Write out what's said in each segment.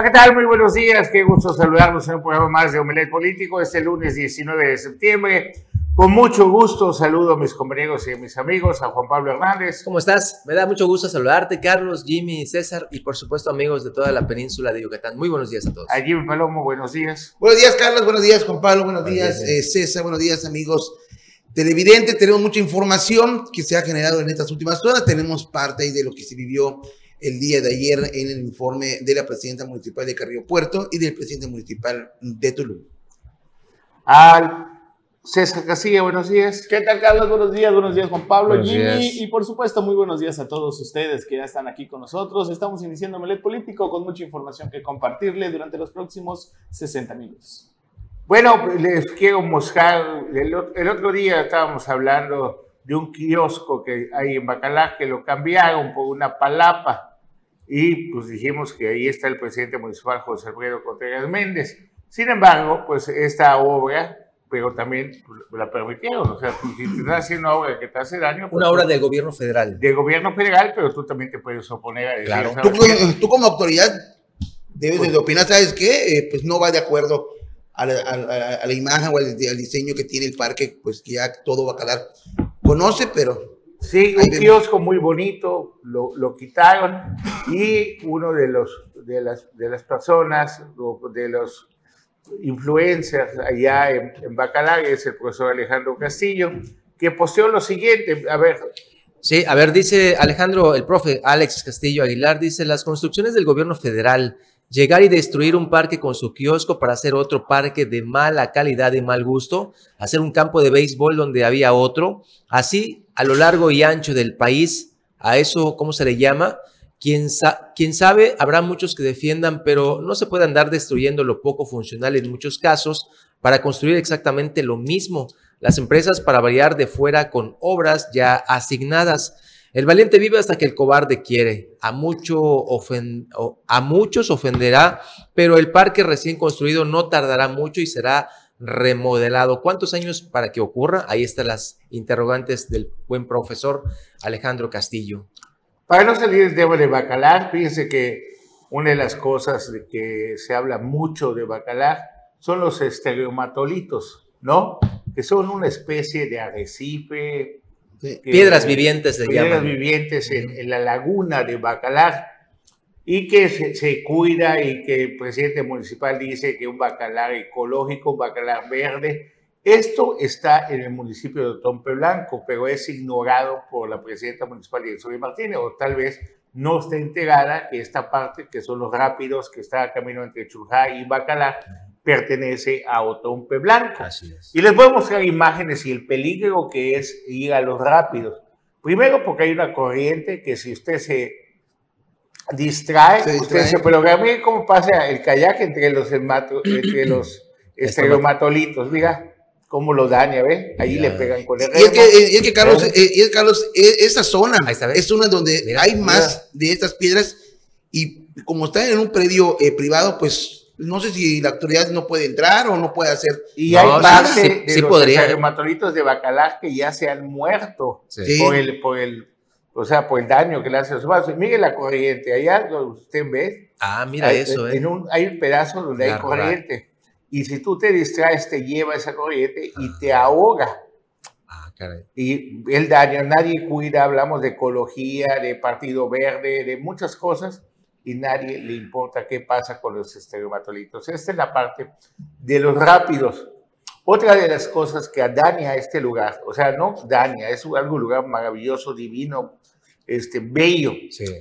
Hola, ¿qué tal? Muy buenos días. Qué gusto saludarlos en un programa más de Omelet Político este lunes 19 de septiembre. Con mucho gusto saludo a mis compañeros y a mis amigos, a Juan Pablo Hernández. ¿Cómo estás? Me da mucho gusto saludarte, Carlos, Jimmy, César y por supuesto amigos de toda la península de Yucatán. Muy buenos días a todos. A Jimmy Palomo, buenos días. Buenos días, Carlos. Buenos días, Juan Pablo. Buenos, días, eh, César. Buenos días, amigos televidentes. Tenemos mucha información que se ha generado en estas últimas horas. Tenemos parte de lo que se vivió el día de ayer en el informe de la presidenta municipal de Carrillo Puerto y del presidente municipal de Tulum. Al César Casilla, buenos días. ¿Qué tal, Carlos? Buenos días, buenos días, Juan Pablo, Jimmy, y por supuesto, muy buenos días a todos ustedes que ya están aquí con nosotros. Estamos iniciando Melet Político con mucha información que compartirle durante los próximos 60 minutos. Bueno, les quiero mostrar, el, el otro día estábamos hablando de un kiosco que hay en Bacalar que lo cambiaron por una palapa y pues dijimos que ahí está el presidente municipal José Alfredo Contreras Méndez. Sin embargo, pues esta obra, pero también pues, la permitieron, o sea, si te estás haciendo una obra que te hace daño... Pues, una obra del gobierno federal. Del gobierno federal, pero tú también te puedes oponer a Claro. Tú, tú, como autoridad debes de pues opinar, ¿sabes qué? Eh, pues no va de acuerdo a la, a, la, imagen o al, al, diseño que tiene el parque, pues que ya todo va a calar. Conoce, pero Sí, un kiosco muy bonito, lo, lo, quitaron y uno de, los, de, las, de las personas, de los influencers allá en, en Bacalar, es el profesor Alejandro Castillo, que posteó lo siguiente, a ver. Sí, a ver, dice Alejandro, el profe Alex Castillo Aguilar, dice, las construcciones del gobierno federal Llegar y destruir un parque con su kiosco para hacer otro parque de mala calidad y mal gusto, hacer un campo de béisbol donde había otro, así a lo largo y ancho del país, a eso, ¿cómo se le llama? Quien, sabe, habrá muchos que defiendan, pero no se puede andar destruyendo lo poco funcional en muchos casos para construir exactamente lo mismo. Las empresas para variar de fuera con obras ya asignadas. El valiente vive hasta que el cobarde quiere. A, mucho a muchos ofenderá, pero el parque recién construido no tardará mucho y será remodelado. ¿Cuántos años para que ocurra? Ahí están las interrogantes del buen profesor Alejandro Castillo. Para no salir tema de Bacalar, fíjense que una de las cosas de que se habla mucho de Bacalar son los estereomatolitos, ¿no? Que son una especie de arrecife, piedras vivientes de Piedras vivientes en, la laguna de Bacalar y que se, cuida y que el presidente municipal dice que un bacalar ecológico, un bacalar verde. Esto está en el municipio de Tompe Blanco, pero es ignorado por la presidenta municipal de Martínez, o tal vez no está integrada que esta parte, que son los rápidos que está a camino entre Chujá y Bacalar, pertenece a Otompe Blanco. Y les voy a mostrar imágenes y el peligro que es ir a los rápidos. Primero porque hay una corriente que si usted se distrae, usted se programa cómo pasa el kayak entre los, entre los estereomatolitos, mira cómo lo daña, ¿ve? Ahí le pegan con el Y es que, y es que Carlos, eh, y es, Carlos, esa zona es una donde hay más de estas piedras y como están en un predio eh, privado, pues no sé si la autoridad no puede entrar o no puede hacer. Y hay parte de los de Bacalar que ya se han muerto por el, por el, o sea, por el daño que le hace a su vaso. Mire la corriente, allá usted ve. Ah, mira eso, eh. un, hay un pedazo donde hay corriente. Y si tú te distraes, te lleva esa corriente y te ahoga. Ah, caray. Y el daño, nadie cuida, hablamos de ecología, de Partido Verde, de muchas cosas y nadie le importa qué pasa con los estereomatolitos. Esta es la parte de los rápidos. Otra de las cosas que daña este lugar, o sea, no daña, es algo lugar maravilloso, divino, este, bello.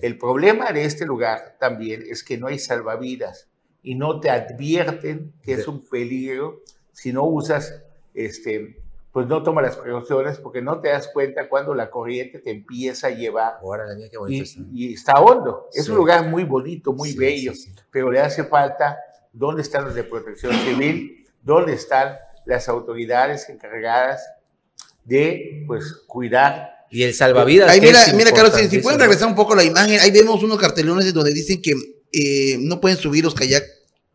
El problema de este lugar también es que no hay salvavidas y no te advierten que es un peligro si no usas este, pues no toma las precauciones porque no te das cuenta cuando la corriente te empieza a llevar. y, está. hondo. Es un lugar muy bonito, muy bello, pero le hace falta dónde están los de protección civil, dónde están las autoridades encargadas de pues cuidar. Y el salvavidas. Ahí mira, mira Carlos, si, pueden regresar un poco la imagen, ahí vemos unos cartelones donde dicen que eh, no pueden subir los kayak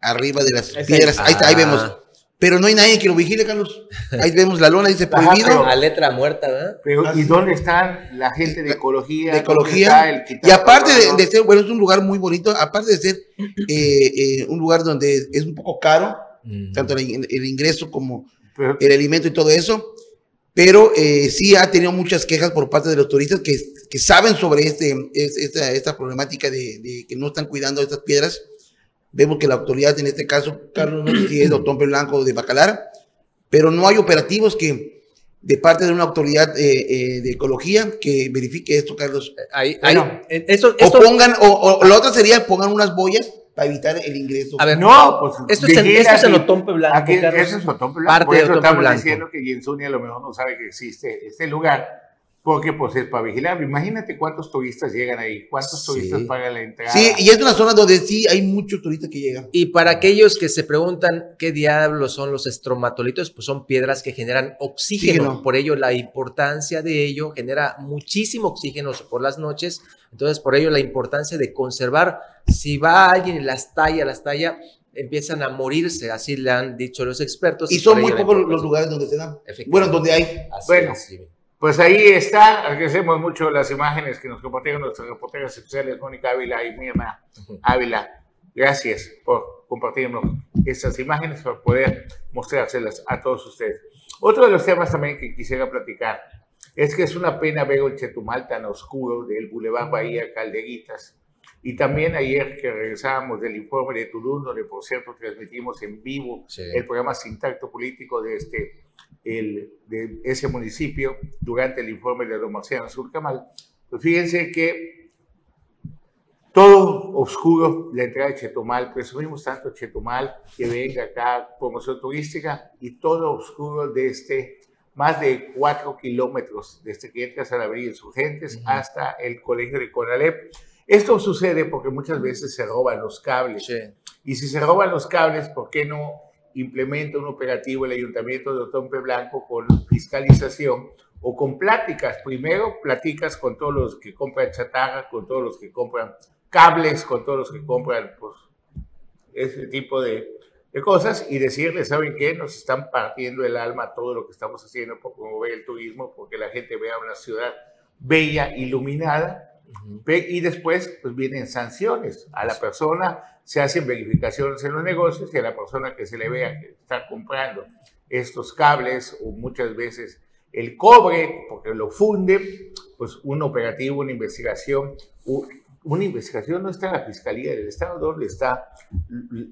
arriba de las piedras. ahí, está, ahí vemos pero no hay nadie que lo vigile, Carlos. Ahí vemos la lona, dice prohibido. a letra muerta, ¿verdad? Pero, ¿y dónde están la gente de ecología? De ecología. y aparte de, ser, bueno, es un lugar muy bonito, aparte de ser eh, eh, un lugar donde es un poco caro, tanto el, ingreso como el alimento y todo eso, pero eh, sí ha tenido muchas quejas por parte de los turistas que, que saben sobre este, esta, esta problemática de, de, que no están cuidando estas piedras Vemos que la autoridad, en este caso, Carlos, no sé si es Doctor Blanco de Bacalar, pero no hay operativos que, de parte de una autoridad eh, eh, de ecología, que verifique esto, Carlos. Ahí, bueno, esto, O pongan, o, la otra sería pongan unas boyas para evitar el ingreso. A ver, no, pues esto es, esto es el Otompe Blanco. Aquí, eso es Otompe Blanco. Parte Por eso estamos diciendo que Yensunia a lo mejor no sabe que existe este lugar porque pues es para vigilar. Imagínate cuántos turistas llegan ahí, cuántos turistas pagan la entrada. Sí, y es una zona donde sí hay muchos turistas que llegan. Y para aquellos que se preguntan qué diablos son los estromatolitos, pues son piedras que generan oxígeno. Por ello la importancia de ello genera muchísimo oxígeno por las noches. Entonces por ello la importancia de conservar. Si va alguien y las talla, las talla, empiezan a morirse, así le han dicho los expertos. Y, son muy pocos los lugares donde se dan. Bueno, donde hay. bueno, pues ahí está, agradecemos mucho las imágenes que nos compartieron nuestras reporteras especiales, Mónica Ávila y Mirna Ávila. Gracias por compartirnos estas imágenes para poder mostrárselas a todos ustedes. Otro de los temas también que quisiera platicar es que es una pena ver el Chetumal tan oscuro del Boulevard Bahía Caldeguitas. Y también ayer que regresábamos del informe de Tulum, donde por cierto transmitimos en vivo el programa Sintacto Político de este el, de ese municipio durante el informe de Don Marciano Surcamal, pues fíjense que todo oscuro la entrada de Chetumal, presumimos tanto Chetumal que venga acá promoción turística y todo oscuro de este más de cuatro kilómetros desde que entras a la avenida Insurgentes hasta el colegio de Conalep. Esto sucede porque muchas veces se roban los cables. Y si se roban los cables, ¿por qué no implementa un operativo el Ayuntamiento de Otompe Blanco con fiscalización o con pláticas. Primero, platicas con todos los que compran chatarra, con todos los que compran cables, con todos los que compran pues, ese tipo de, de cosas y decirles, ¿saben qué? Nos están partiendo el alma todo lo que estamos haciendo por promover el turismo, porque la gente vea una ciudad bella, iluminada, y después pues vienen sanciones. A la persona se hacen verificaciones en los negocios y a la persona que se le vea que está comprando estos cables o muchas veces el cobre, porque lo funde, pues un operativo, una investigación, una investigación no está en la Fiscalía del Estado, ¿dónde está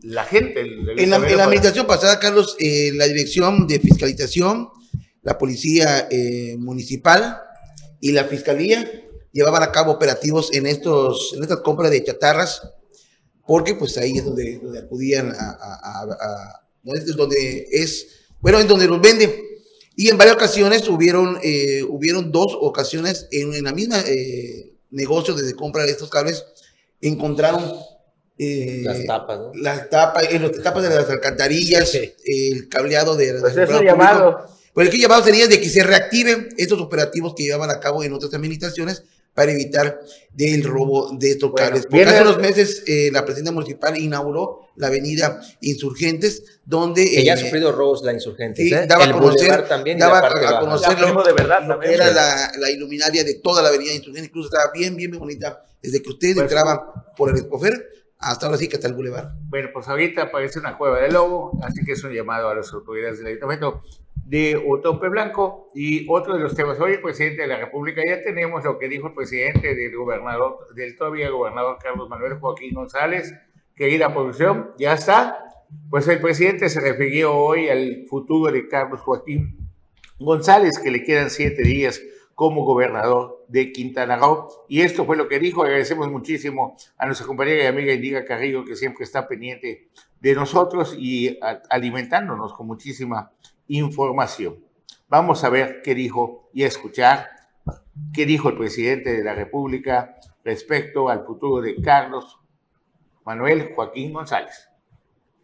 la gente? en, la, administración pasada, Carlos, eh, la Dirección de Fiscalización, la Policía eh, Municipal y la Fiscalía llevaban a cabo operativos en, estos, en estas compras de chatarras porque pues ahí es donde, donde acudían a, a, donde es, bueno, en donde los venden. Y en varias ocasiones hubieron, eh, hubieron dos ocasiones en, en la misma eh, negocio de compra de estos cables, encontraron eh, las tapas, ¿no? Las tapas, en las tapas de las alcantarillas, el cableado de pues eso llamado. Pues el que llamado sería de que se reactiven estos operativos que llevaban a cabo en otras administraciones para evitar del robo de estos cables. Porque hace unos meses eh, la presidenta municipal inauguró la avenida Insurgentes, donde... Que ya ha eh, sufrido robos la Insurgentes, sí, ¿eh? daba, a conocer, también daba a conocerlo, de verdad, era la, la, iluminaria de toda la avenida Insurgentes, incluso estaba bien, bien, bien bonita, desde que ustedes pues, entraban por el escofer hasta ahora sí que está el bulevar. Bueno, pues ahorita aparece una cueva de lobo, así que es un llamado a las autoridades del ayuntamiento de Otompe Blanco. Y otro de los temas, hoy el presidente de la República, ya tenemos lo que dijo el presidente del gobernador, del todavía gobernador Carlos Manuel Joaquín González, querida producción, ya está. Pues el presidente se refirió hoy al futuro de Carlos Joaquín González, que le quedan siete días como gobernador de Quintana Roo. Y esto fue lo que dijo. Agradecemos muchísimo a nuestra compañera y amiga Indiga Carrillo, que siempre está pendiente de nosotros y alimentándonos con muchísima información. Vamos a ver qué dijo y a escuchar qué dijo el presidente de la República respecto al futuro de Carlos Manuel Joaquín González.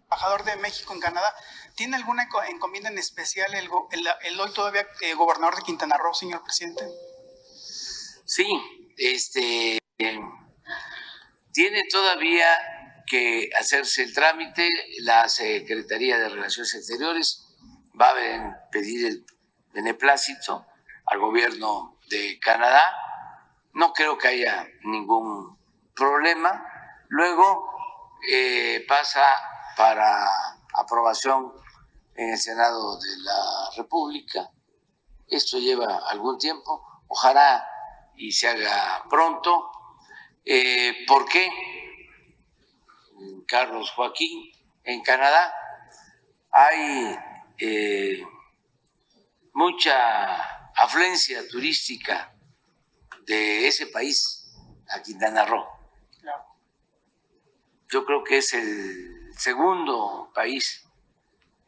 Embajador de México en Canadá, ¿tiene alguna encomienda en especial el, hoy todavía eh, gobernador de Quintana Roo, señor presidente? Sí, este tiene todavía que hacerse el trámite, la Secretaría de Relaciones Exteriores va a pedir el beneplácito al gobierno de Canadá. No creo que haya ningún problema. Luego eh, pasa para aprobación en el Senado de la República. Esto lleva algún tiempo. Ojalá y se haga pronto. Eh, ¿Por qué? Carlos Joaquín, en Canadá hay eh, mucha afluencia turística de ese país a Quintana Roo. Yo creo que es el segundo país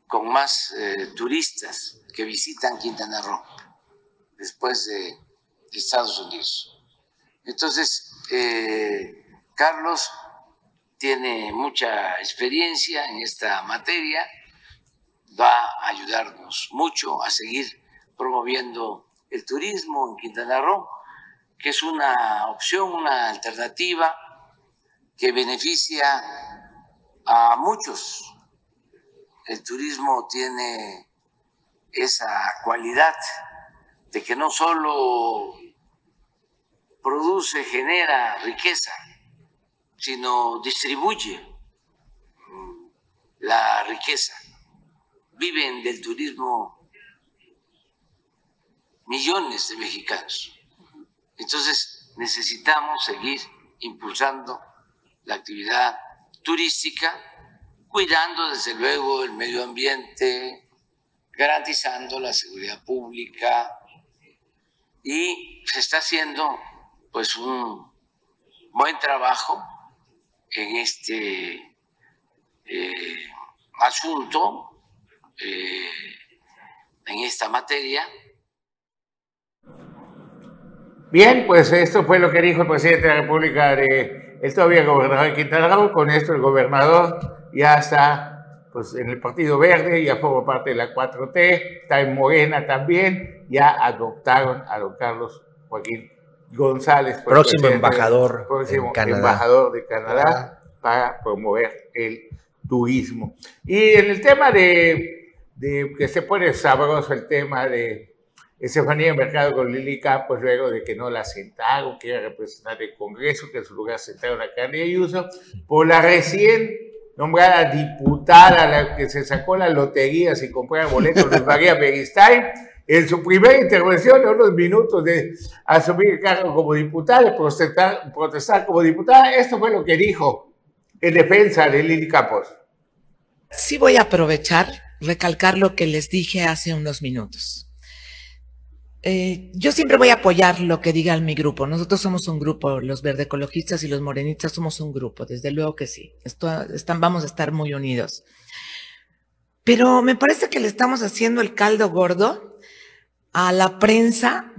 con más eh, turistas que visitan Quintana Roo después de Estados Unidos. Entonces, eh, Carlos tiene mucha experiencia en esta materia, va a ayudarnos mucho a seguir promoviendo el turismo en Quintana Roo, que es una opción, una alternativa que beneficia a muchos. El turismo tiene esa cualidad de que no solo produce, genera riqueza, sino distribuye la riqueza. Viven del turismo millones de mexicanos. Entonces necesitamos seguir impulsando la actividad turística, cuidando desde luego el medio ambiente, garantizando la seguridad pública y se está haciendo pues un buen trabajo en este eh, asunto, eh, en esta materia. Bien, pues esto fue lo que dijo el presidente de la República de el todavía gobernador de Quintana Roo. Con esto el gobernador ya está pues, en el Partido Verde, ya forma parte de la 4T, está en Morena también, ya adoptaron a don Carlos Joaquín González. Próximo embajador. Próximo embajador de Canadá para promover el turismo. Y en el tema de, que se pone sabroso el tema de Estefanía Mercado con Lili Campos, luego de que no la sentaron, que era representar el Congreso, que en su lugar sentaron a Carly Ayuso, por la recién nombrada diputada, la que se sacó la lotería sin comprar boletos de María Beristain, en su primera intervención, en unos minutos de asumir el cargo como diputada, protestar, protestar como diputada, esto fue lo que dijo en defensa de Lili Campos. Sí voy a aprovechar, recalcar lo que les dije hace unos minutos. Eh, yo siempre voy a apoyar lo que diga mi grupo. Nosotros somos un grupo, los verde ecologistas y los morenistas somos un grupo, desde luego que sí. Esto, están, vamos a estar muy unidos. Pero me parece que le estamos haciendo el caldo gordo a la prensa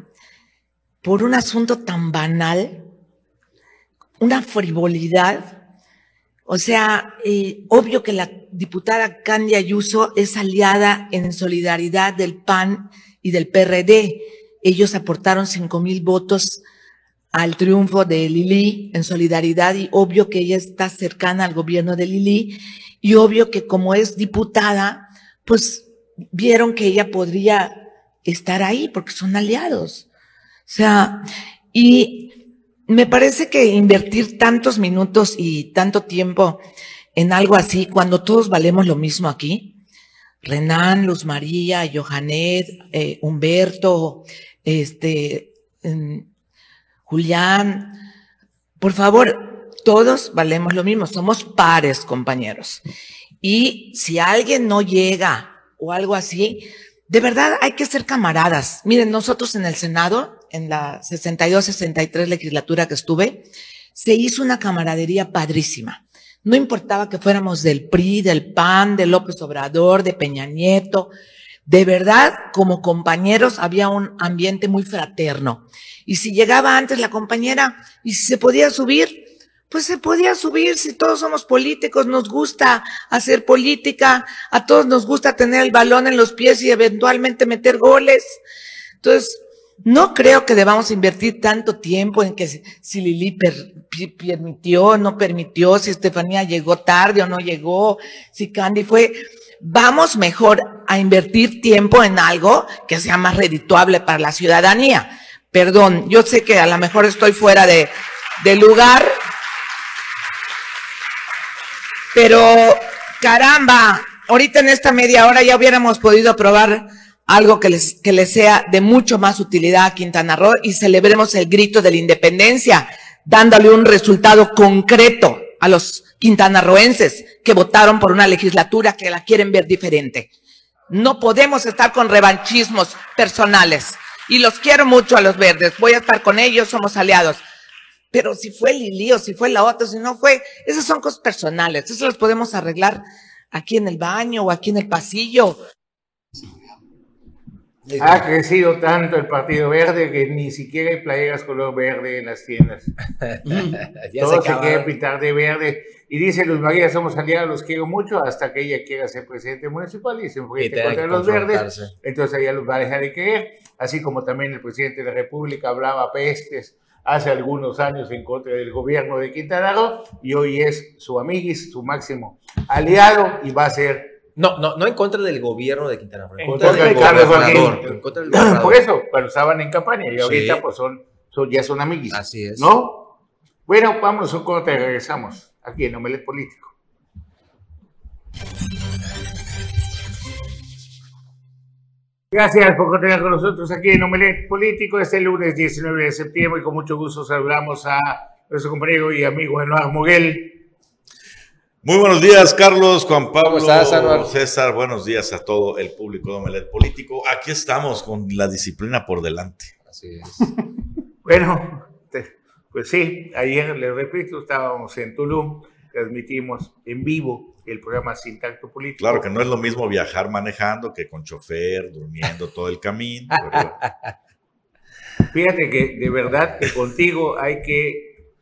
por un asunto tan banal, una frivolidad. O sea, eh, obvio que la diputada Candia Ayuso es aliada en solidaridad del PAN y del PRD. Ellos aportaron cinco mil votos al triunfo de Lili en solidaridad y obvio que ella está cercana al gobierno de Lili y obvio que como es diputada, pues vieron que ella podría estar ahí porque son aliados. O sea, y me parece que invertir tantos minutos y tanto tiempo en algo así, cuando todos valemos lo mismo aquí, Renan, Luz María, Johanet, eh, Humberto, este, Julián, por favor, todos valemos lo mismo, somos pares, compañeros. Y si alguien no llega o algo así, de verdad hay que ser camaradas. Miren, nosotros en el Senado, en la 62-63 legislatura que estuve, se hizo una camaradería padrísima. No importaba que fuéramos del PRI, del PAN, de López Obrador, de Peña Nieto. De verdad, como compañeros había un ambiente muy fraterno. Y si llegaba antes la compañera y si se podía subir, pues se podía subir si todos somos políticos, nos gusta hacer política, a todos nos gusta tener el balón en los pies y eventualmente meter goles. Entonces, no creo que debamos invertir tanto tiempo en que si Lili permitió, no permitió, si Estefanía llegó tarde o no llegó, si Candy fue. Vamos mejor a invertir tiempo en algo que sea más redituable para la ciudadanía. Perdón, yo sé que a lo mejor estoy fuera de, de lugar, pero caramba, ahorita en esta media hora ya hubiéramos podido aprobar algo que les, que les sea de mucho más utilidad a Quintana Roo y celebremos el grito de la independencia, dándole un resultado concreto a los quintanarroenses que votaron por una legislatura que la quieren ver diferente. No podemos estar con revanchismos personales. Y los quiero mucho a los verdes. Voy a estar con ellos, somos aliados. Pero si fue Lili o si fue la otra, si no fue, esas son cosas personales. Eso las podemos arreglar aquí en el baño o aquí en el pasillo. Ha crecido tanto el Partido Verde que ni siquiera hay playeras color verde en las tiendas. Todo se, quiere pintar de verde. Y dice Luz María, somos aliados, los quiero mucho, hasta que ella quiera ser presidente municipal y se enfrente contra los verdes. Entonces ella los va a dejar de querer. Así como también el presidente de la República hablaba pestes hace algunos años en contra del gobierno de Quintana Roo y hoy es su amiguis, su máximo aliado y va a ser no, no, no en contra del gobierno de Quintana Roo. En contra del gobernador. En contra del gobernador. Por eso, pero estaban en campaña y ahorita pues son, ya son amiguis. Así es. ¿No? Bueno, vamos a un corte y regresamos aquí en Omelet Político. Gracias por continuar con nosotros aquí en Omelet Político este lunes 19 de septiembre y con mucho gusto saludamos a nuestro compañero y amigo Eduardo Moguel muy buenos días, Carlos, Juan Pablo, César. Buenos días a todo el público de Omelet Político. Aquí estamos con la disciplina por delante. Así es. bueno, pues sí, ayer, les repito, estábamos en Tulum, transmitimos en vivo el programa Sin Tacto Político. Claro que no es lo mismo viajar manejando que con chofer, durmiendo todo el camino. Fíjate que de verdad que contigo hay que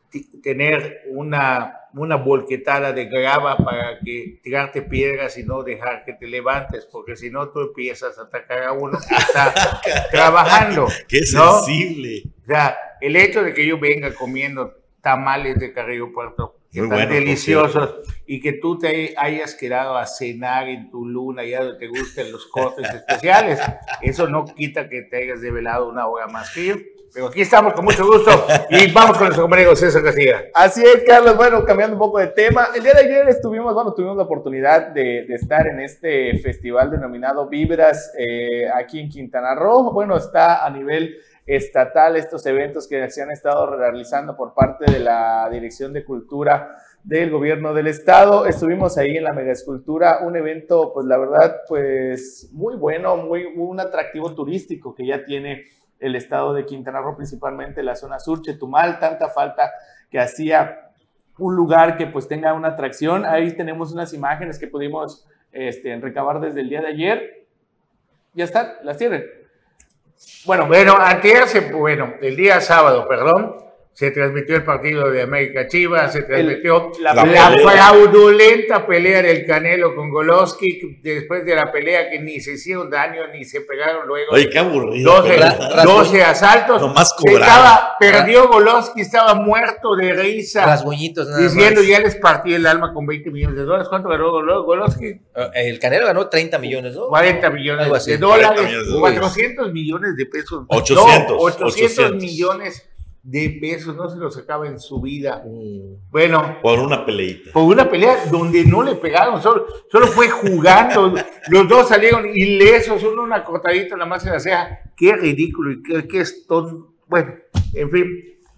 tener una una volquetada de grava para que tirarte piedras y no dejar que te levantes, porque si no tú empiezas a atacar a uno que está trabajando. ¡Qué sensible! O sea, el hecho de que yo venga comiendo tamales de Carrillo Puerto, que están deliciosos, y que tú te hayas quedado a cenar en tu luna, ya donde te gusten los cortes especiales, eso no quita que te hayas develado una hora más que yo. Pero aquí estamos con mucho gusto y vamos con nuestro compañero César García. Así es, Carlos. Bueno, cambiando un poco de tema, el día de ayer estuvimos, bueno, tuvimos la oportunidad de, estar en este festival denominado Vibras eh, aquí en Quintana Roo. Bueno, está a nivel estatal estos eventos que se han estado realizando por parte de la Dirección de Cultura del gobierno del estado. Estuvimos ahí en la mega escultura, un evento, pues la verdad, pues muy bueno, muy un atractivo turístico que ya tiene el estado de Quintana Roo, principalmente la zona sur, Chetumal, tanta falta que hacía un lugar que pues tenga una atracción. Ahí tenemos unas imágenes que pudimos este, recabar desde el día de ayer. Ya están, las tienen. Bueno, bueno, antes, bueno, el día sábado, perdón, se transmitió el partido de América Chivas, se transmitió la, fraudulenta pelea del Canelo con Goloski, después de la pelea que ni se hicieron daño ni se pegaron luego. Oye, qué aburrido. 12, asaltos. Nomás estaba, perdió Goloski, estaba muerto de risa. Rasguñitos nada Diciendo, ya les partí el alma con 20 millones de dólares. ¿Cuánto ganó Goloski? Eh, el Canelo ganó 30 millones, ¿no? 40 millones de dólares, 400 millones de pesos. 800. 800 millones de pesos, no se los acaba en su vida. Bueno. Por una peleita. Por una pelea donde no le pegaron, solo, solo fue jugando. los dos salieron ilesos, uno una cortadita nada más en la ceja. Qué ridículo y qué, qué Bueno, en fin,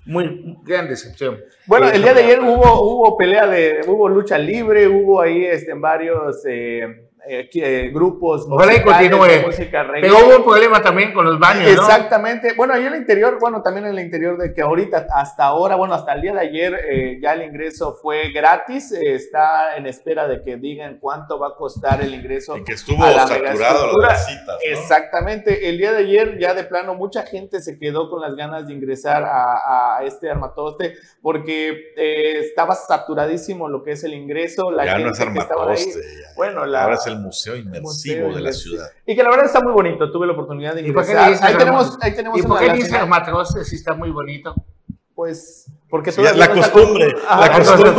muy gran decepción. Bueno, el día de ayer hubo, hubo pelea de, hubo lucha libre, hubo ahí este, varios... Eh, eh, eh, grupos continúe. música Pero hubo un problema también con los baños, Exactamente. Bueno, ahí en el interior, bueno, también en el interior de que ahorita, hasta ahora, bueno, hasta el día de ayer, eh, ya el ingreso fue gratis. está en espera de que digan cuánto va a costar el ingreso. Y que estuvo saturado las citas. Exactamente. El día de ayer, ya de plano, mucha gente se quedó con las ganas de ingresar a, este armatoste porque estaba saturadísimo lo que es el ingreso. La ya no es armatoste. Bueno, la, el museo inmersivo de la ciudad. Y que la verdad está muy bonito, tuve la oportunidad de ingresar. Ahí tenemos, ahí tenemos ¿Y por qué dice Armatroce si está muy bonito? Pues porque sí, la, costumbre, la costumbre.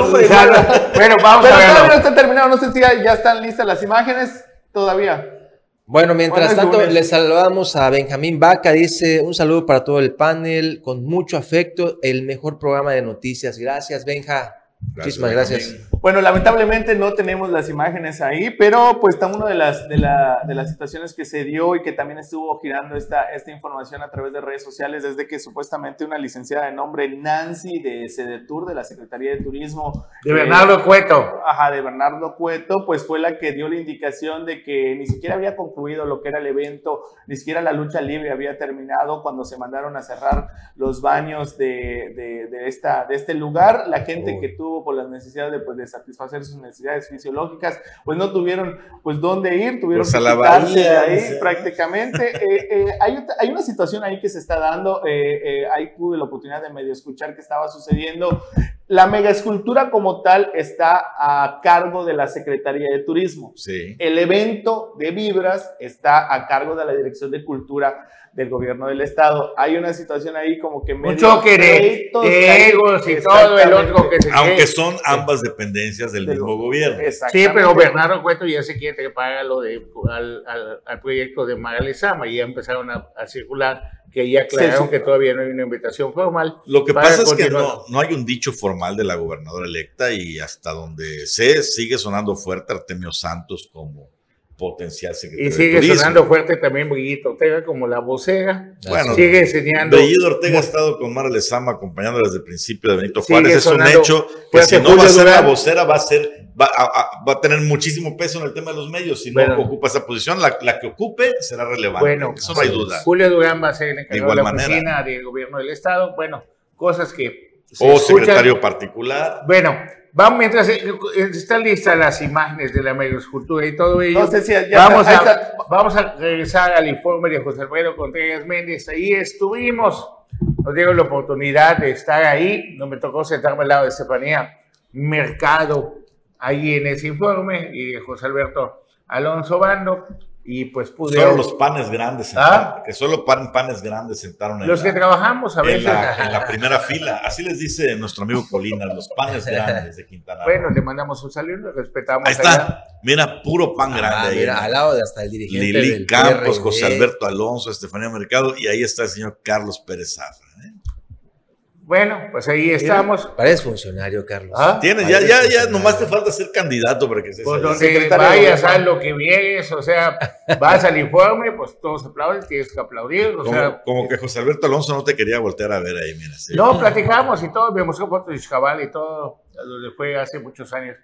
bueno, vamos Pero a ver. todavía no está terminado, no sé si ya están listas las imágenes, todavía. Bueno, mientras tanto, le saludamos a Benjamín Vaca. Dice un saludo para todo el panel, con mucho afecto, el mejor programa de noticias. Gracias, Benja. Muchísimas gracias. Bueno, lamentablemente no tenemos las imágenes ahí, pero pues está una de las, de, de, las situaciones que se dio y que también estuvo girando esta, esta información a través de redes sociales desde que supuestamente una licenciada de nombre Nancy de Sedetur, de la Secretaría de Turismo. De Bernardo Cueto. Ajá, de Bernardo Cueto, pues fue la que dio la indicación de que ni siquiera había concluido lo que era el evento, ni siquiera la lucha libre había terminado cuando se mandaron a cerrar los baños de, de, esta, de este lugar. La gente que tuvo por las necesidades de, pues, de satisfacer sus necesidades fisiológicas, pues no tuvieron pues dónde ir, tuvieron pues que quitarse de ahí prácticamente. Eh, eh, hay, hay, una situación ahí que se está dando, eh, ahí tuve la oportunidad de medio escuchar qué estaba sucediendo. La mega escultura como tal está a cargo de la Secretaría de Turismo. Sí. El evento de Vibras está a cargo de la Dirección de Cultura del gobierno del estado. Hay una situación ahí como que medio... Un choque de, egos y todo el otro que se Aunque son ambas dependencias del mismo gobierno. Sí, pero Bernardo Cueto ya se quiere que paga lo de, al, al, proyecto de Magalesama y ya empezaron a, circular que ya aclararon que todavía no hay una invitación formal. Lo que pasa es que no, no hay un dicho formal de la gobernadora electa y hasta donde sé sigue sonando fuerte Artemio Santos como potencial secretario. Y sigue sonando fuerte también Bellito Ortega como la vocera. Bueno, sigue enseñando. Bellito Ortega ha estado con Mara Lezama acompañando desde el principio de Benito Juárez. Es un hecho que si no va a ser la vocera, va a ser, va a, va a, tener muchísimo peso en el tema de los medios. Si no ocupa esa posición, la, la, que ocupe será relevante. Bueno, eso no hay duda. Julio Durán va a ser el encargado de, la manera. oficina del gobierno del Estado. Bueno, cosas que. o secretario particular. Bueno, Vamos, mientras eh, están listas las imágenes de la escultura y todo ello, vamos, a, vamos a regresar al informe de José Alfredo Contreras Méndez. Ahí estuvimos, nos dieron la oportunidad de estar ahí, no me tocó sentarme al lado de Estefanía Mercado, ahí en ese informe, y de José Alberto Alonso Bando y pues pude... Solo los panes grandes, ¿Ah? que solo panes grandes sentaron en Los que trabajamos a veces. En la, primera fila, así les dice nuestro amigo Colina, los panes grandes de Quintana. Bueno, le mandamos un saludo, respetamos. Ahí está, mira, puro pan ah, grande. Mira, al lado de hasta el dirigente Lili Campos, José Alberto Alonso, Estefanía Mercado, y ahí está el señor Carlos Pérez Zafra. Bueno, pues ahí estamos. Parece funcionario, Carlos. ¿Ah? Tienes, ya, ya, ya, nomás te falta ser candidato para que se Pues donde vayas, a lo que vienes, o sea, vas al informe, pues todos aplauden, tienes que aplaudir. O como, sea, como que José Alberto Alonso no te quería voltear a ver ahí, mira. No, platicamos y todo, vemos fotos de Xcabal y todo, donde fue hace muchos años.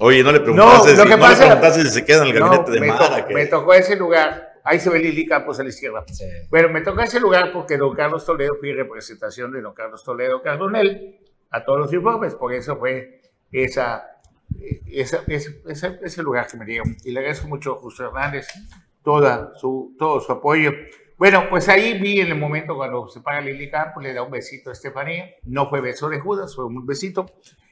Oye, no le preguntaste, no, si, no le preguntaste si se queda en el gabinete de Mara. Me tocó ese lugar Ahí se ve Lili Campos a la izquierda. Bueno, me toca ese lugar porque don Carlos Toledo fui representación de don Carlos Toledo Cardonel a todos los informes, por eso fue esa, esa, ese, ese lugar que me dio. Y le agradezco mucho a Justo Hernández toda su, todo su apoyo. Bueno, pues ahí vi en el momento cuando se paga Lili Campos, le da un besito a Estefanía. No fue beso de Judas, fue un besito.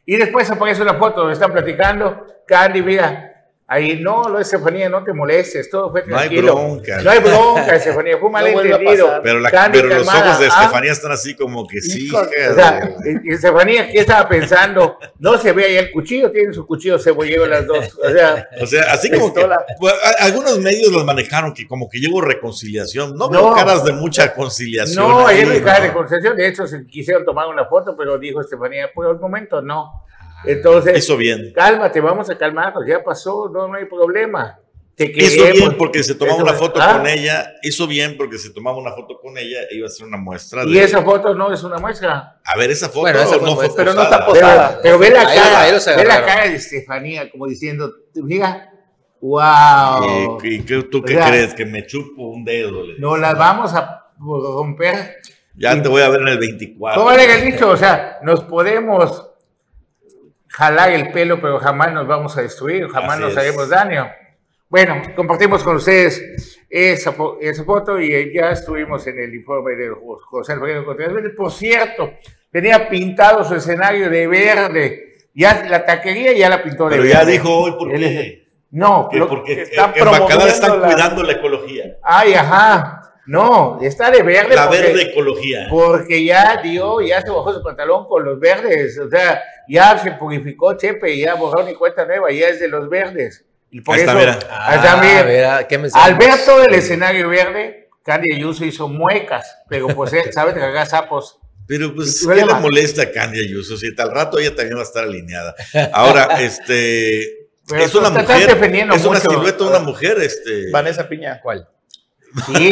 Y después aparece una foto donde están platicando. Candy, mira, Ahí, no, lo de Estefanía, no te molestes, todo fue tranquilo. No hay bronca. No hay bronca, Estefanía, fue malentendido. Pero, pero los ojos de ¿ah? Estefanía están así como que sí. o sea, Estefanía, ¿qué estaba pensando? No se ve ahí el cuchillo, tienen su cuchillo cebollero las dos. O sea, o sea así como que, pues, algunos medios los manejaron que como que llevo reconciliación. No veo caras de mucha conciliación. No, ayer no hay cara de conciliación. De hecho, se quisieron tomar una foto, pero dijo Estefanía, por el momento no. Entonces, Hizo bien. Cálmate, vamos a calmarnos, ya pasó, no, no hay problema. Te hizo bien porque se tomaba una foto con ella, hizo bien porque se tomaba una foto con ella e iba a ser una muestra. Y esa foto no es una muestra. A ver, esa foto no fue Pero no está posada. Pero, ve la cara, ve la cara de Estefanía como diciendo, mira, wow. ¿Y, tú qué crees? Que me chupo un dedo. no, las vamos a romper. Ya te voy a ver en el 24. ¿Cómo le he dicho? O sea, nos podemos jalar el pelo, pero jamás nos vamos a destruir, jamás nos haremos daño. Bueno, compartimos con ustedes esa, esa, foto y ya estuvimos en el informe de José Alfredo Contreras. Por cierto, tenía pintado su escenario de verde. Ya la taquería ya la pintó de Pero ya dijo hoy por qué. No, porque están, están cuidando la ecología. Ay, ajá. No, está de verde. La verde ecología. Porque ya dio, ya se bajó su pantalón con los verdes. O sea, ya se purificó Chepe, ya borró ni cuenta nueva, ya es de los verdes. Y por eso, mira. Ah, al ver todo el escenario verde, Candy Ayuso hizo muecas, pero pues sabe que sapos. Pero pues, ¿qué le molesta a Candy Ayuso? Si tal rato ella también va a estar alineada. Ahora, este. es una mujer. Es una silueta de una mujer, este. Vanessa Piña. ¿Cuál? Sí,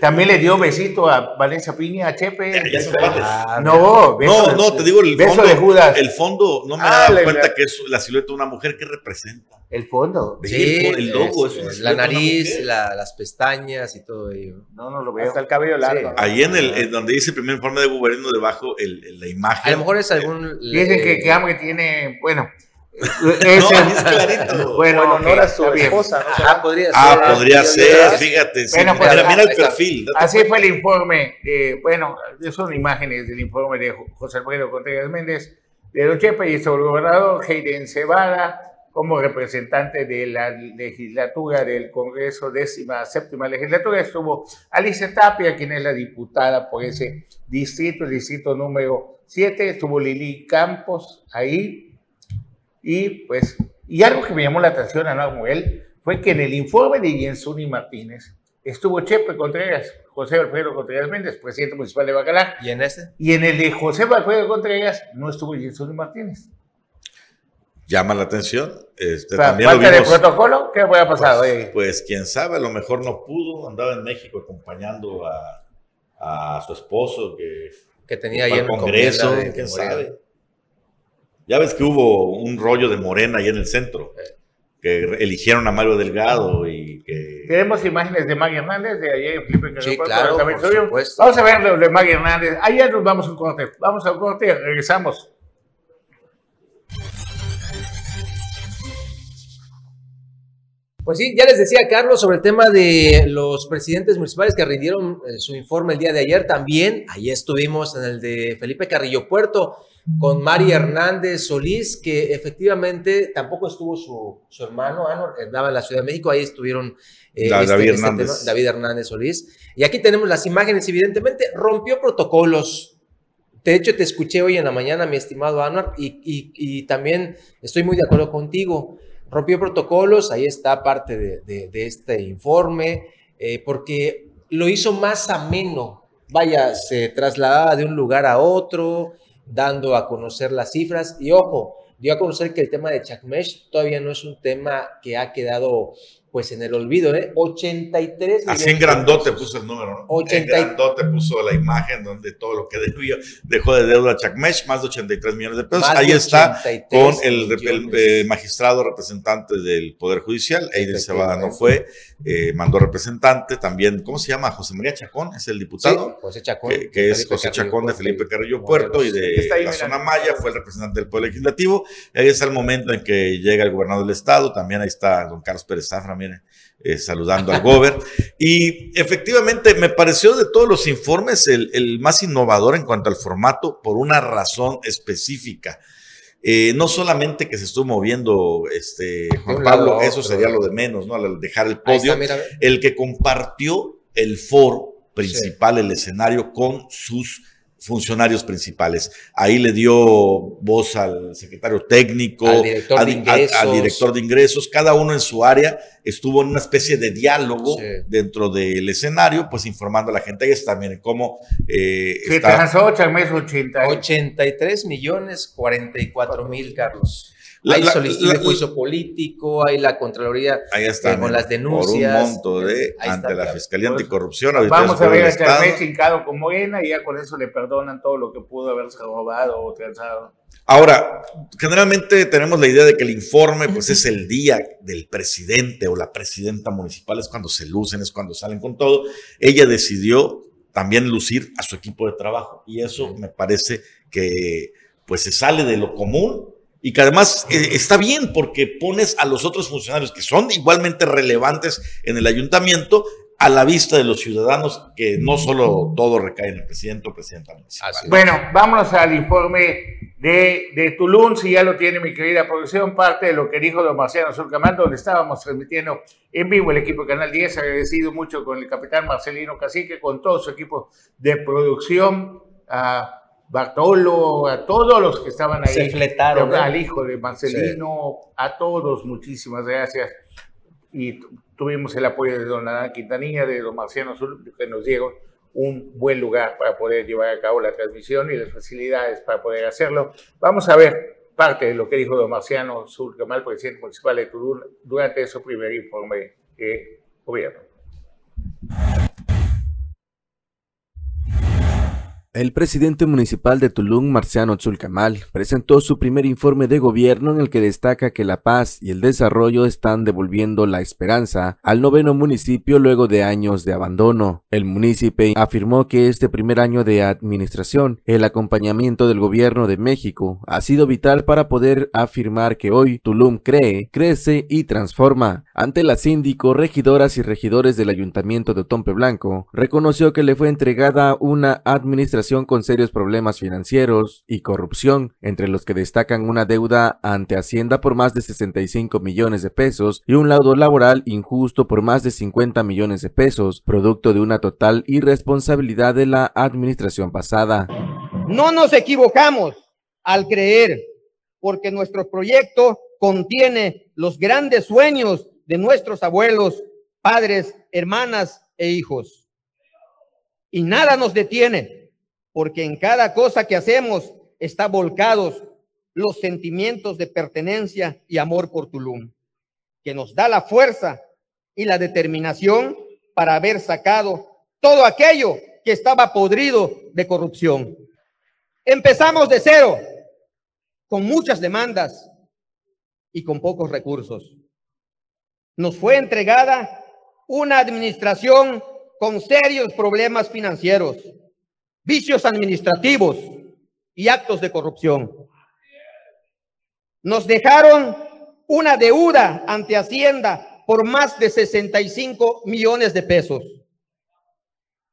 también le dio besito a Valencia Piña, a Chepe. Ah, no, no, no, te digo el fondo. De Judas. El fondo, no me ah, da cuenta que es la silueta de una mujer que representa. El fondo. Sí, el, logo es, la nariz, las pestañas y todo ello. No, no lo veo. Hasta el cabello largo. Ahí en el donde dice primer informe de gobierno debajo el, la imagen. A lo mejor es algún. Dicen que, que hambre tiene, bueno, es clarito. Bueno, no era su esposa, ¿no? Ah, podría ser. Ah, podría ser, fíjate. Bueno, pues, mira, el perfil. Así fue el informe. bueno, son imágenes del informe de José Alfredo Contreras Méndez, de Don Chepe y el gobernador Hayden Cebada como representante de la legislatura del Congreso, décima séptima legislatura, estuvo Alice Tapia, quien es la diputada por ese distrito, el distrito número 7, estuvo Lili Campos ahí, y pues, y algo que me llamó la atención a Noel fue que en el informe de Jensuni Martínez estuvo Chepe Contreras, José Alfredo Contreras Méndez, presidente municipal de Bacalar. ¿Y en este? Y en el de José Alfredo Contreras no estuvo Jensuni Martínez. Llama la atención. Este, también ¿Falta de protocolo? ¿Qué fue pasado pues, pues, quién sabe, a lo mejor no pudo, andaba en México acompañando a, a su esposo que, que tenía ahí en el Congreso, quién sabe. Ya ves que hubo un rollo de Morena ahí en el centro, que eligieron a Mario Delgado y que... Tenemos imágenes de Maggie Hernández, de ayer Felipe Sí, claro, Vamos a ver lo de Maggie Hernández. Ayer nos vamos a un corte. Vamos a un corte y regresamos. Pues sí, ya les decía Carlos sobre el tema de los presidentes municipales que rindieron eh, su informe el día de ayer. También, ahí estuvimos en el de Felipe Carrillo Puerto con Mari Hernández Solís, que efectivamente tampoco estuvo su, su hermano, andaba en la Ciudad de México, ahí estuvieron eh, David, este, este Hernández. David Hernández Solís. Y aquí tenemos las imágenes, evidentemente, rompió protocolos. De hecho, te escuché hoy en la mañana, mi estimado Anuar, y, y, también estoy muy de acuerdo contigo. Rompió protocolos, ahí está parte de, de, este informe, eh, porque lo hizo más ameno. Vaya, se trasladaba de un lugar a otro, dando a conocer las cifras. Y ojo, dio a conocer que el tema de Chakmesh todavía no es un tema que ha quedado pues en el olvido, ¿eh? 83 Así en grandote puso el número, ¿no? 80 en grandote puso la imagen donde todo lo que debía, dejó de deuda Chakmesh, más de 83 millones de pesos. Ahí está con el, eh, magistrado representante del Poder Judicial, Eiden Cebada no fue, eh, mandó representante también, ¿cómo se llama? José María Chacón, es el diputado. José Chacón. Que, es José Chacón de Felipe Carrillo Puerto y de la zona Maya, fue el representante del Poder Legislativo. Ahí está el momento en que llega el gobernador del Estado, también ahí está don Carlos Pérez Zafra, eh, saludando al Gober. Y efectivamente me pareció de todos los informes el, más innovador en cuanto al formato por una razón específica. Eh, no solamente que se estuvo moviendo este, Juan Pablo, eso sería lo de menos, ¿no? Al dejar el podio, el que compartió el foro principal, el escenario con sus funcionarios principales. Ahí le dio voz al secretario técnico, al director, de, ingresos. cada uno en su área estuvo en una especie de diálogo dentro del escenario, pues informando a la gente. Ahí está, miren cómo... Eh, está, 83 millones 44 mil, Carlos hay solicitud de juicio político, hay la Contraloría ahí está, eh, con las denuncias. Por un monto de, ante la Fiscalía pues, Anticorrupción. Vamos a ver a Charmé hincado con Morena y ya con eso le perdonan todo lo que pudo haberse robado o transado. Ahora, generalmente tenemos la idea de que el informe pues es el día del presidente o la presidenta municipal, es cuando se lucen, es cuando salen con todo. Ella decidió también lucir a su equipo de trabajo y eso me parece que pues se sale de lo común y que además eh, está bien porque pones a los otros funcionarios que son igualmente relevantes en el ayuntamiento a la vista de los ciudadanos que no solo todo recae en el presidente o presidenta municipal. Bueno, vámonos al informe de, de, Tulum, si ya lo tiene mi querida producción, parte de lo que dijo don Marciano Surcamán, donde estábamos transmitiendo en vivo el equipo de Canal 10, agradecido mucho con el capitán Marcelino Cacique, con todo su equipo de producción, Bartolo, a todos los que estaban ahí. Se fletaron. Al hijo de Marcelino, a todos, muchísimas gracias. Y tuvimos el apoyo de don Ana Quintanilla, de don Marciano Sur, que nos llegó un buen lugar para poder llevar a cabo la transmisión y las facilidades para poder hacerlo. Vamos a ver parte de lo que dijo don Marciano Surcamal, presidente municipal de Tulum, durante su primer informe de gobierno. El presidente municipal de Tulum, Marciano Tzulcamal, presentó su primer informe de gobierno en el que destaca que la paz y el desarrollo están devolviendo la esperanza al noveno municipio luego de años de abandono. El municipio afirmó que este primer año de administración, el acompañamiento del gobierno de México ha sido vital para poder afirmar que hoy Tulum cree, crece y transforma. Ante la síndico, regidoras y regidores del ayuntamiento de Otompe Blanco, reconoció que le fue entregada una administración con serios problemas financieros y corrupción, entre los que destacan una deuda ante Hacienda por más de 65 millones de pesos y un laudo laboral injusto por más de 50 millones de pesos, producto de una total irresponsabilidad de la administración pasada. No nos equivocamos al creer, porque nuestro proyecto contiene los grandes sueños de nuestros abuelos, padres, hermanas e hijos. Y nada nos detiene porque en cada cosa que hacemos está volcados los sentimientos de pertenencia y amor por Tulum, que nos da la fuerza y la determinación para haber sacado todo aquello que estaba podrido de corrupción. Empezamos de cero, con muchas demandas y con pocos recursos. Nos fue entregada una administración con serios problemas financieros vicios administrativos y actos de corrupción. Nos dejaron una deuda ante Hacienda por más de 65 millones de pesos.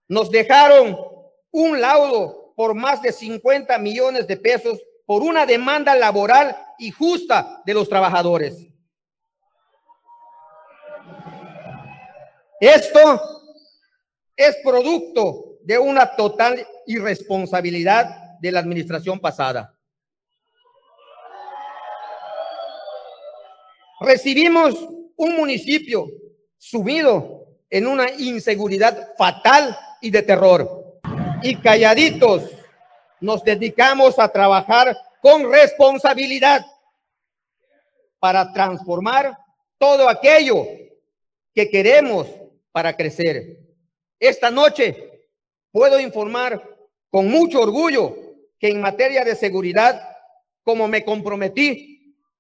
Nos dejaron un laudo por más de 50 millones de pesos por una demanda laboral y justa de los trabajadores. Esto es producto de una total irresponsabilidad de la administración pasada. Recibimos un municipio subido en una inseguridad fatal y de terror. Y calladitos nos dedicamos a trabajar con responsabilidad para transformar todo aquello que queremos para crecer. Esta noche puedo informar con mucho orgullo que en materia de seguridad, como me comprometí,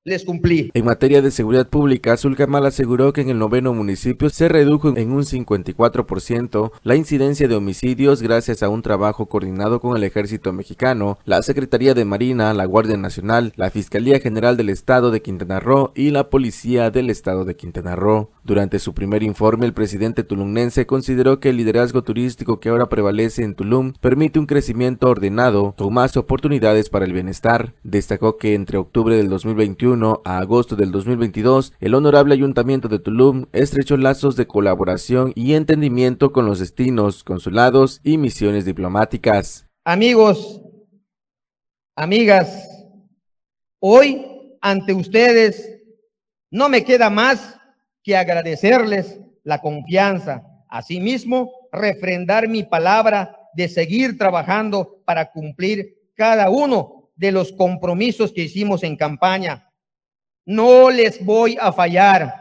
les cumplí. En materia de seguridad pública, Zulcamal aseguró que en el noveno municipio se redujo en un 54% la incidencia de homicidios gracias a un trabajo coordinado con el ejército mexicano, la Secretaría de Marina, la Guardia Nacional, la Fiscalía General del Estado de Quintana Roo y la Policía del Estado de Quintana Roo. Durante su primer informe, el presidente tulumnense consideró que el liderazgo turístico que ahora prevalece en Tulum permite un crecimiento ordenado con más oportunidades para el bienestar. Destacó que entre octubre del 2021 a agosto del 2022, el Honorable Ayuntamiento de Tulum estrechó lazos de colaboración y entendimiento con los destinos, consulados y misiones diplomáticas. Amigos, amigas, hoy ante ustedes no me queda más que agradecerles la confianza. Asimismo, refrendar mi palabra de seguir trabajando para cumplir cada uno de los compromisos que hicimos en campaña no les voy a fallar.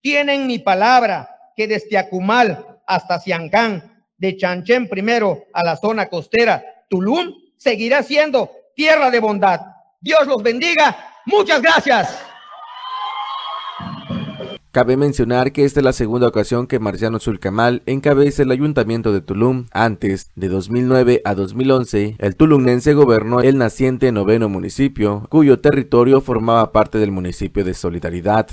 Tienen mi palabra que desde Acumal hasta Siancán, de Chanchén primero a la zona costera, Tulum seguirá siendo tierra de bondad. Dios los bendiga. Muchas gracias. Cabe mencionar que esta es la segunda ocasión que Marciano Zulcamal encabeza el ayuntamiento de Tulum. Antes, de 2009 a 2011, el tulumnense gobernó el naciente noveno municipio, cuyo territorio formaba parte del municipio de Solidaridad.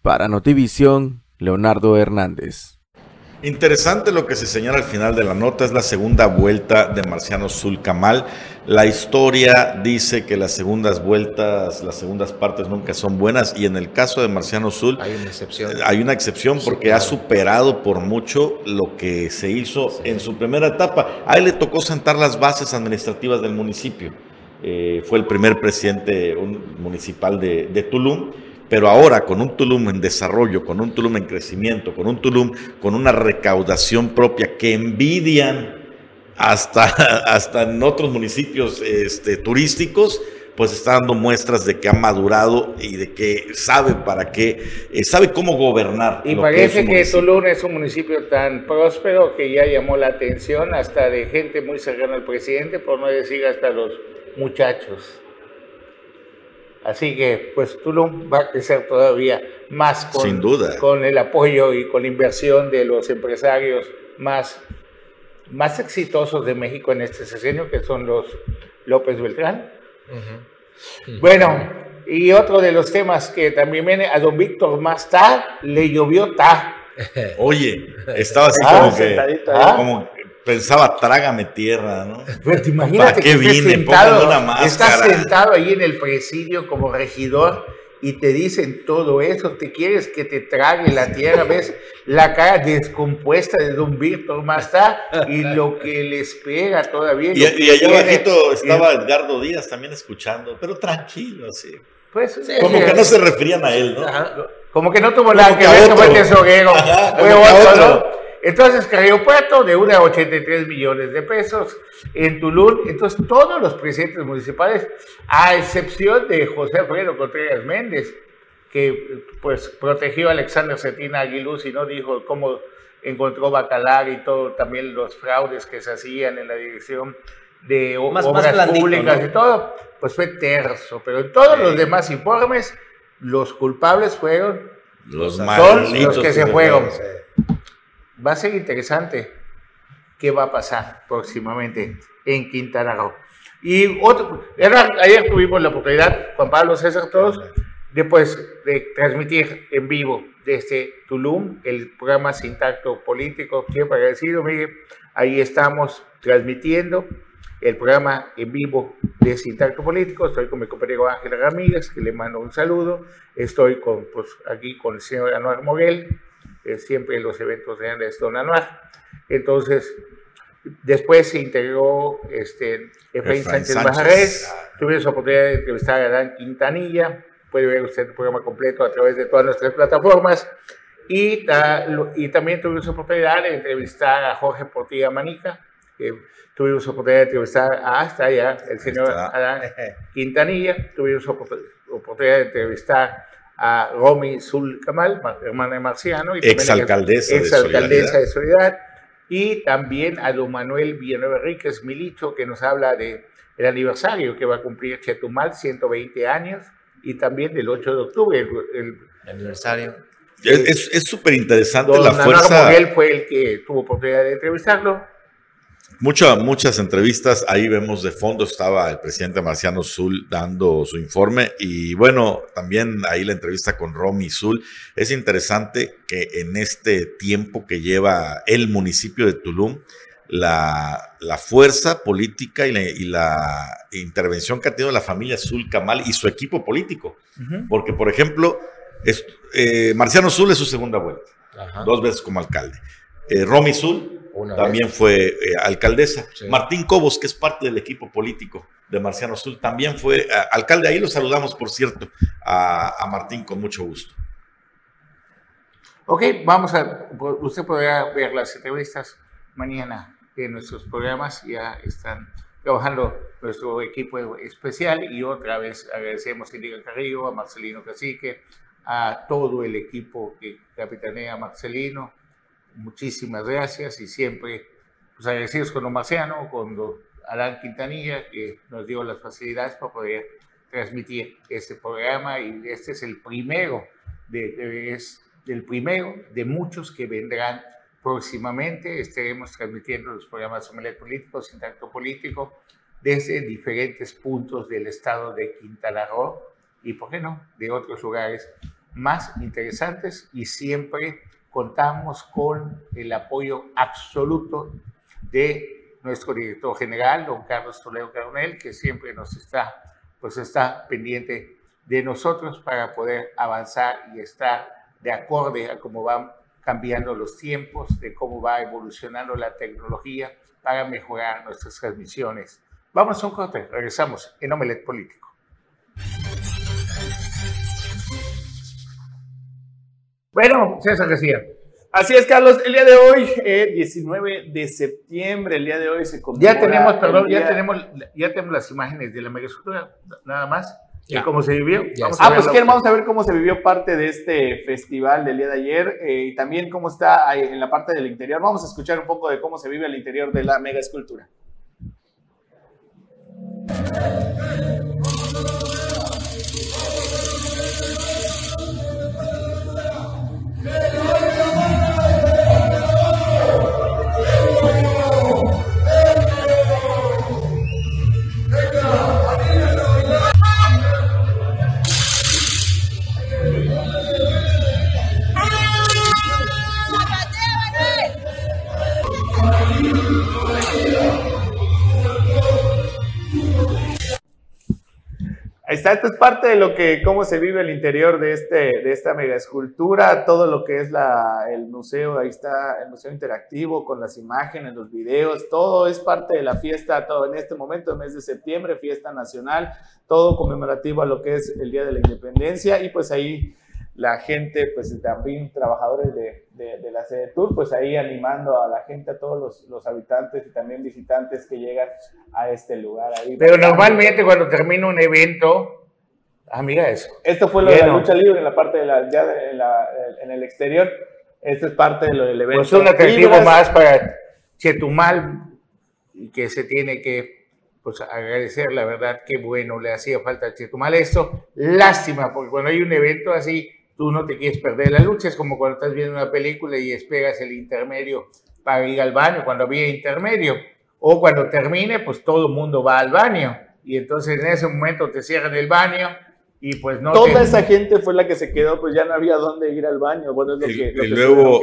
Para Notivisión, Leonardo Hernández. Interesante lo que se señala al final de la nota, es la segunda vuelta de Marciano Zulcamal. La historia dice que las segundas vueltas, las segundas partes nunca son buenas y en el caso de Marciano Zul hay una excepción, hay una excepción porque ha superado por mucho lo que se hizo en su primera etapa. A él le tocó sentar las bases administrativas del municipio. Eh, fue el primer presidente municipal de, de Tulum pero ahora con un Tulum en desarrollo, con un Tulum en crecimiento, con un Tulum con una recaudación propia que envidian hasta, hasta en otros municipios este, turísticos, pues está dando muestras de que ha madurado y de que sabe para qué, eh, sabe cómo gobernar. Y parece que, Tulum es un municipio tan próspero que ya llamó la atención hasta de gente muy cercana al presidente, por no decir hasta los muchachos. Así que, pues Tulum va a crecer todavía más con, Sin duda. con el apoyo y con la inversión de los empresarios más, más exitosos de México en este sexenio, que son los López Beltrán. Bueno, y otro de los temas que también viene a don Víctor más ta, le llovió ta. Oye, estaba así ah, como que, como Pensaba, trágame tierra, ¿no? Pero te imaginas que vine? Sentado, una máscara. Estás sentado ahí en el presidio como regidor y te dicen todo eso, te quieres que te trague la tierra, ves la cara descompuesta de Don Víctor está y lo que le espera todavía. Y, allá abajito estaba Edgardo Díaz también escuchando, pero tranquilo, sí. Pues, como que no se referían a él, ¿no? Como que no tuvo nada que ver con el tesorero. Fue otro, ¿no? Entonces, Puerto de una a 83 millones de pesos en Tulum. Entonces, todos los presidentes municipales, a excepción de José Alfredo Contreras Méndez, que pues protegió a Alexander Cetina Aguiluz y no dijo cómo encontró Bacalar y todo, también los fraudes que se hacían en la dirección de obras públicas y todo, pues fue terzo. Pero en todos los demás informes, los culpables fueron los, son los que se fueron va a ser interesante qué va a pasar próximamente en Quintana Roo. Y otro, ayer tuvimos la oportunidad, Juan Pablo César, todos, después de transmitir en vivo desde Tulum el programa Sintacto Político. Siempre agradecido, Miguel. Ahí estamos transmitiendo el programa en vivo de Sintacto Político. Estoy con mi compañero Ángel Ramírez, que le mando un saludo. Estoy con, pues, aquí con el señor Anuar Moguel, siempre en los eventos de Don Anuar. Entonces, después se integró este, Efraín Sánchez, Sánchez. Tuvimos la oportunidad de entrevistar a Adán Quintanilla. Puede ver usted el programa completo a través de todas nuestras plataformas. Y, y también tuvimos la oportunidad de entrevistar a Jorge Portilla Manica. tuvimos la oportunidad de entrevistar a hasta allá el señor Adán Quintanilla. Tuvimos la oportunidad de entrevistar a Romy Zul Kamal, hermana de Marciano, y exalcaldesa, ex -alcaldesa de, Soledad, y también a don Manuel Villanueva Ríquez Milicho, que nos habla de el aniversario que va a cumplir Chetumal, 120 años, y también del 8 de octubre, el, aniversario. Es súper interesante la fuerza. Miguel fue el que tuvo oportunidad de entrevistarlo muchas entrevistas, ahí vemos de fondo estaba el presidente Marciano Zul dando su informe y bueno, también ahí la entrevista con Romy Zul. Es interesante que en este tiempo que lleva el municipio de Tulum, la, fuerza política y la, intervención que ha tenido la familia Zul Kamal y su equipo político. Porque, por ejemplo, eh, Marciano Zul es su segunda vuelta, dos veces como alcalde. Eh, Romy Zul también fue eh, alcaldesa. Martín Cobos, que es parte del equipo político de Marciano Azul, también fue eh, alcalde. Ahí lo saludamos, por cierto, a, Martín con mucho gusto. Ok, vamos a, usted podrá ver las entrevistas mañana en nuestros programas, ya están trabajando nuestro equipo especial y otra vez agradecemos a Liga Carrillo, a Marcelino Cacique, a todo el equipo que capitanea Marcelino, muchísimas gracias y siempre pues, agradecidos con Marciano, con Alan Quintanilla, que nos dio las facilidades para poder transmitir este programa y este es el primero de, es el primero de muchos que vendrán próximamente. Estaremos transmitiendo los programas Sommelier Político, Sintacto Político, desde diferentes puntos del estado de Quintana Roo y, ¿por qué no?, de otros lugares más interesantes y siempre contamos con el apoyo absoluto de nuestro director general, don Carlos Toledo Caronel, que siempre nos está, pues está pendiente de nosotros para poder avanzar y estar de acorde a cómo van cambiando los tiempos, de cómo va evolucionando la tecnología para mejorar nuestras transmisiones. Vamos a un corte, regresamos en Omelet Político. Bueno, César García. Así es, Carlos. El día de hoy, 19 eh, de septiembre, el día de hoy se conmemora. Ya tenemos, perdón, ya, tenemos, ya tenemos las imágenes de la megastructura, nada más. Ya. ¿Cómo se vivió? ah, pues quieren, vamos a ver cómo se vivió parte de este festival del día de ayer eh, y también cómo está en la parte del interior. Vamos a escuchar un poco de cómo se vive el interior de la mega escultura. Esto es parte de lo que, cómo se vive el interior de, este, de esta mega escultura, todo lo que es la, el museo, ahí está el museo interactivo con las imágenes, los videos, todo es parte de la fiesta, todo en este momento, mes de septiembre, fiesta nacional, todo conmemorativo a lo que es el Día de la Independencia y pues ahí la gente, pues también trabajadores de, de, la sede tour, pues ahí animando a la gente, a todos los, los, habitantes y también visitantes que llegan a este lugar. Ahí Pero normalmente cuando termina un evento, amiga, eso. Esto fue lo de la lucha libre en la parte de la, ya de la, en el exterior. Esto es parte de lo del evento. Pues un atractivo más para Chetumal y que se tiene que pues agradecer, la verdad, qué bueno le hacía falta a Chetumal esto. Lástima, porque cuando hay un evento así, tú no te quieres perder la lucha, es como cuando estás viendo una película y esperas el intermedio para ir al baño, cuando había intermedio, o cuando termine, pues todo el mundo va al baño, y entonces en ese momento te cierran el baño, y pues no Toda esa gente fue la que se quedó, pues ya no había dónde ir al baño. Bueno, es lo que, y luego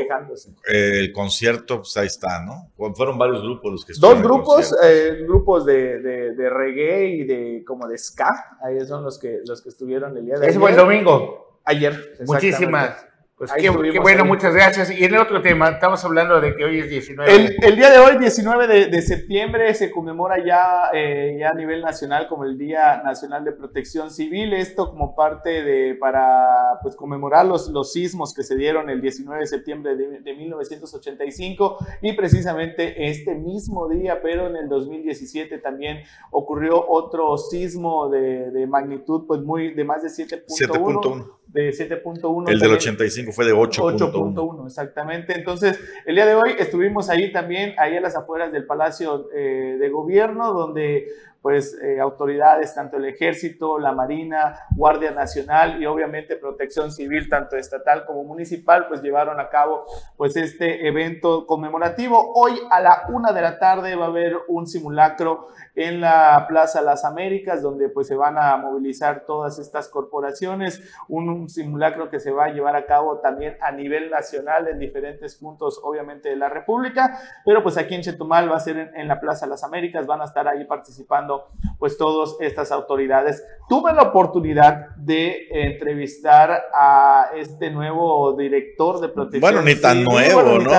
el concierto, pues ahí está, ¿no? Fueron varios grupos los que Dos grupos, eh, grupos de, de, de, reggae y de como de ska, ahí son los que, los que estuvieron el día de Ese fue el domingo. Ayer. Muchísimas. Pues qué, bueno, muchas gracias. Y en el otro tema, estamos hablando de que hoy es 19. El, el día de hoy, 19 de, de septiembre, se conmemora ya, eh, ya a nivel nacional como el Día Nacional de Protección Civil. Esto como parte de, para pues, conmemorar los, los sismos que se dieron el 19 de septiembre de, de 1985 y precisamente este mismo día, pero en el 2017 también ocurrió otro sismo de, de magnitud pues muy de más de 7.1 de 7.1. El del 85 fue de 8.1. 8.1, exactamente. Entonces, el día de hoy estuvimos ahí también, ahí a las afueras del Palacio eh, de Gobierno, donde pues eh, autoridades, tanto el ejército, la marina, Guardia Nacional y obviamente protección civil, tanto estatal como municipal, pues llevaron a cabo pues este evento conmemorativo. Hoy a la una de la tarde va a haber un simulacro en la Plaza Las Américas, donde pues se van a movilizar todas estas corporaciones, un, simulacro que se va a llevar a cabo también a nivel nacional en diferentes puntos, obviamente, de la República, pero pues aquí en Chetumal va a ser en, en la Plaza Las Américas, van a estar ahí participando pues todas estas autoridades. Tuve la oportunidad de entrevistar a este nuevo director de protección. Bueno, ni tan nuevo, ¿no?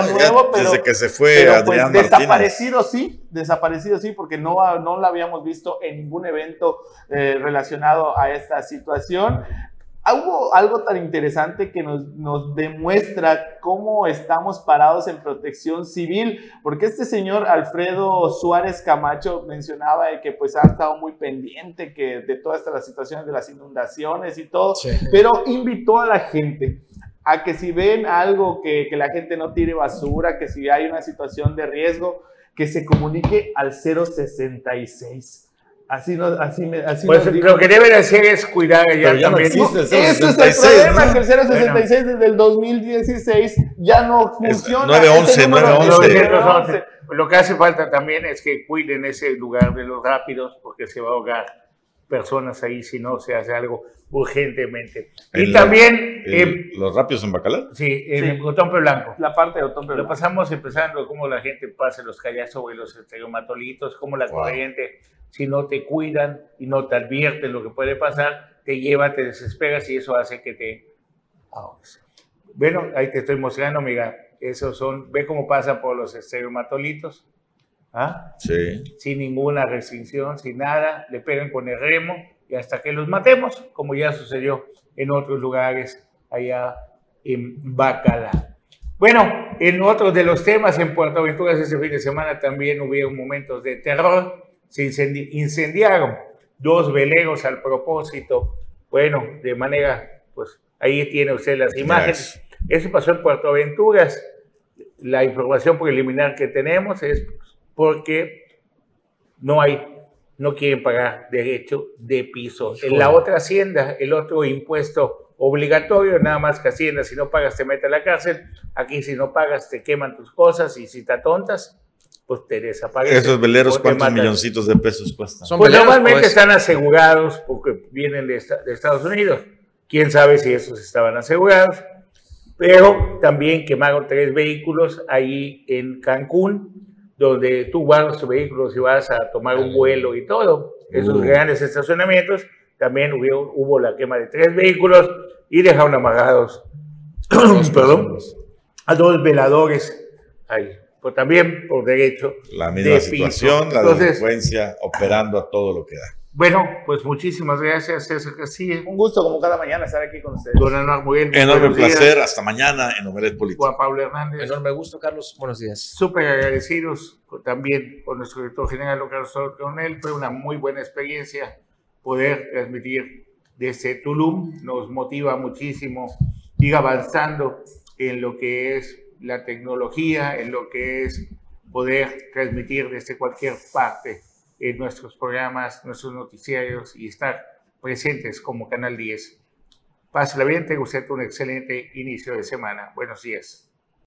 desde que se fue pues, Adrián Desaparecido sí, desaparecido sí, porque no, no lo habíamos visto en ningún evento eh, relacionado a esta situación hubo algo tan interesante que nos, nos, demuestra cómo estamos parados en protección civil, porque este señor Alfredo Suárez Camacho mencionaba de que pues ha estado muy pendiente que de todas estas situaciones de las inundaciones y todo, pero invitó a la gente a que si ven algo que, que la gente no tire basura, que si hay una situación de riesgo, que se comunique al 066 Así no, así me, así pues lo que deben hacer es cuidar ya, ya también. No existe el 066, Esto es el problema, ¿no? que el 066 desde el 2016 ya no funciona. 911, 911. Lo que hace falta también es que cuiden ese lugar de los rápidos porque se va a ahogar personas ahí si no se hace algo urgentemente. y también... Eh, ¿Los rápidos en Bacalar? Sí, en sí. Otompe Blanco. La parte de Otompe Blanco. Lo pasamos empezando cómo la gente pasa los callas sobre los estereomatolitos, cómo la corriente, si no te cuidan y no te advierten lo que puede pasar, te lleva, te desesperas y eso hace que te... Bueno, ahí te estoy mostrando, amiga. Esos son, ve cómo pasa por los estereomatolitos. ¿Ah? Sí. Sin ninguna restricción, sin nada, le pegan con el remo y hasta que los matemos, como ya sucedió en otros lugares allá en Bacala. Bueno, en otros de los temas en Puerto Aventuras ese fin de semana también hubo momentos de terror, se incendiaron dos veleros al propósito, bueno, de manera, pues ahí tiene usted las imágenes. Eso pasó en Puerto Aventuras. La información preliminar que tenemos es porque no hay, no quieren pagar derecho de piso. En la otra hacienda, el otro impuesto obligatorio, nada más que hacienda, si no pagas te mete a la cárcel, aquí si no pagas te queman tus cosas y si te tontas, pues te desaparecen. Esos veleros, ¿cuántos milloncitos de pesos cuestan? Son pues normalmente están asegurados porque vienen de, de Estados Unidos. Quién sabe si esos estaban asegurados. Pero también quemaron tres vehículos ahí en Cancún donde tú guardas tu vehículo si vas a tomar un vuelo y todo. Esos Uh. grandes estacionamientos, también hubo, hubo la quema de tres vehículos y dejaron amarrados, perdón, a dos veladores ahí. Pues también por derecho. La misma de piso. situación, la Entonces, delincuencia operando a todo lo que da. Bueno, pues muchísimas gracias, César Castillo. Un gusto, como cada mañana, estar aquí con ustedes. Don Anuar Miguel, Enorme buenos días. placer. Hasta mañana en Omelet Político. Juan Pablo Hernández. Enorme gusto, Carlos. Buenos días. súper agradecidos también con nuestro director general, Carlos Coronel. Fue una muy buena experiencia poder transmitir desde Tulum. Nos motiva muchísimo ir avanzando en lo que es la tecnología, en lo que es poder transmitir desde cualquier parte en nuestros programas, nuestros noticiarios y estar presentes como Canal 10. Pásela bien, tenga usted un excelente inicio de semana. Buenos días.